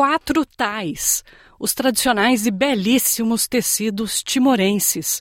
quatro tais, os tradicionais e belíssimos tecidos timorenses,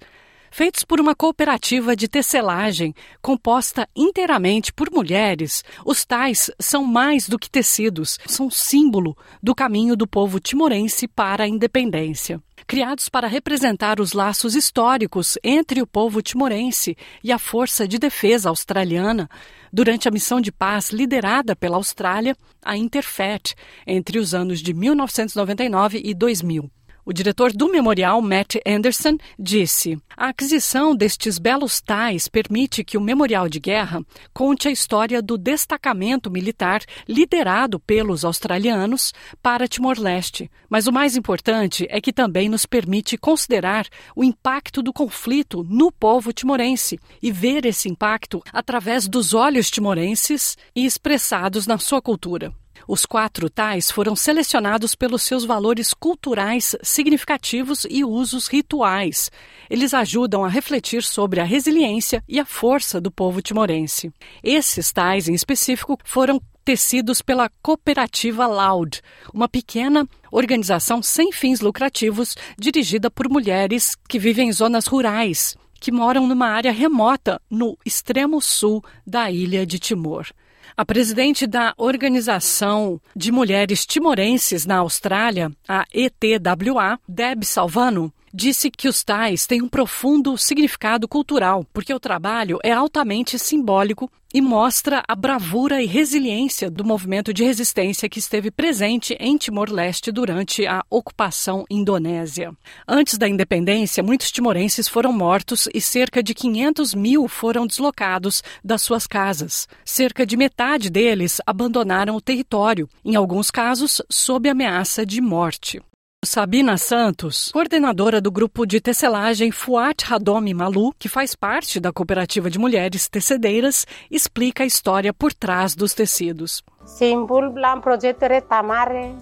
feitos por uma cooperativa de tecelagem composta inteiramente por mulheres. Os tais são mais do que tecidos, são símbolo do caminho do povo timorense para a independência criados para representar os laços históricos entre o povo timorense e a Força de Defesa Australiana durante a missão de paz liderada pela Austrália, a Interfet, entre os anos de 1999 e 2000. O diretor do memorial, Matt Anderson, disse: A aquisição destes belos tais permite que o memorial de guerra conte a história do destacamento militar liderado pelos australianos para Timor-Leste. Mas o mais importante é que também nos permite considerar o impacto do conflito no povo timorense e ver esse impacto através dos olhos timorenses e expressados na sua cultura. Os quatro tais foram selecionados pelos seus valores culturais significativos e usos rituais. Eles ajudam a refletir sobre a resiliência e a força do povo timorense. Esses tais, em específico, foram tecidos pela Cooperativa Loud, uma pequena organização sem fins lucrativos dirigida por mulheres que vivem em zonas rurais, que moram numa área remota no extremo sul da ilha de Timor. A presidente da Organização de Mulheres Timorenses na Austrália, a ETWA, Deb Salvano, disse que os tais têm um profundo significado cultural, porque o trabalho é altamente simbólico e mostra a bravura e resiliência do movimento de resistência que esteve presente em Timor-Leste durante a ocupação indonésia. Antes da independência, muitos timorenses foram mortos e cerca de 500 mil foram deslocados das suas casas. Cerca de metade deles abandonaram o território, em alguns casos sob ameaça de morte. Sabina Santos, coordenadora do grupo de tecelagem Fuat Hadomi Malu, que faz parte da cooperativa de mulheres tecedeiras, explica a história por trás dos tecidos. Simbol plan projeto retamare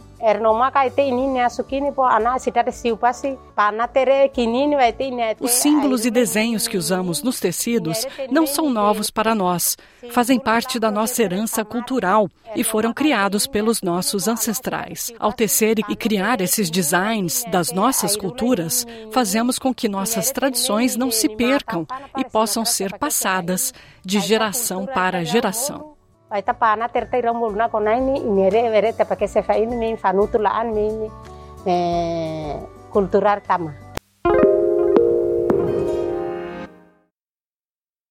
os símbolos e desenhos que usamos nos tecidos não são novos para nós, fazem parte da nossa herança cultural e foram criados pelos nossos ancestrais. Ao tecer e criar esses designs das nossas culturas, fazemos com que nossas tradições não se percam e possam ser passadas de geração para geração. tapana tertaira molona konainy inyerevere tapakese fainy mi fanutu laan mi eh, kulturar tama.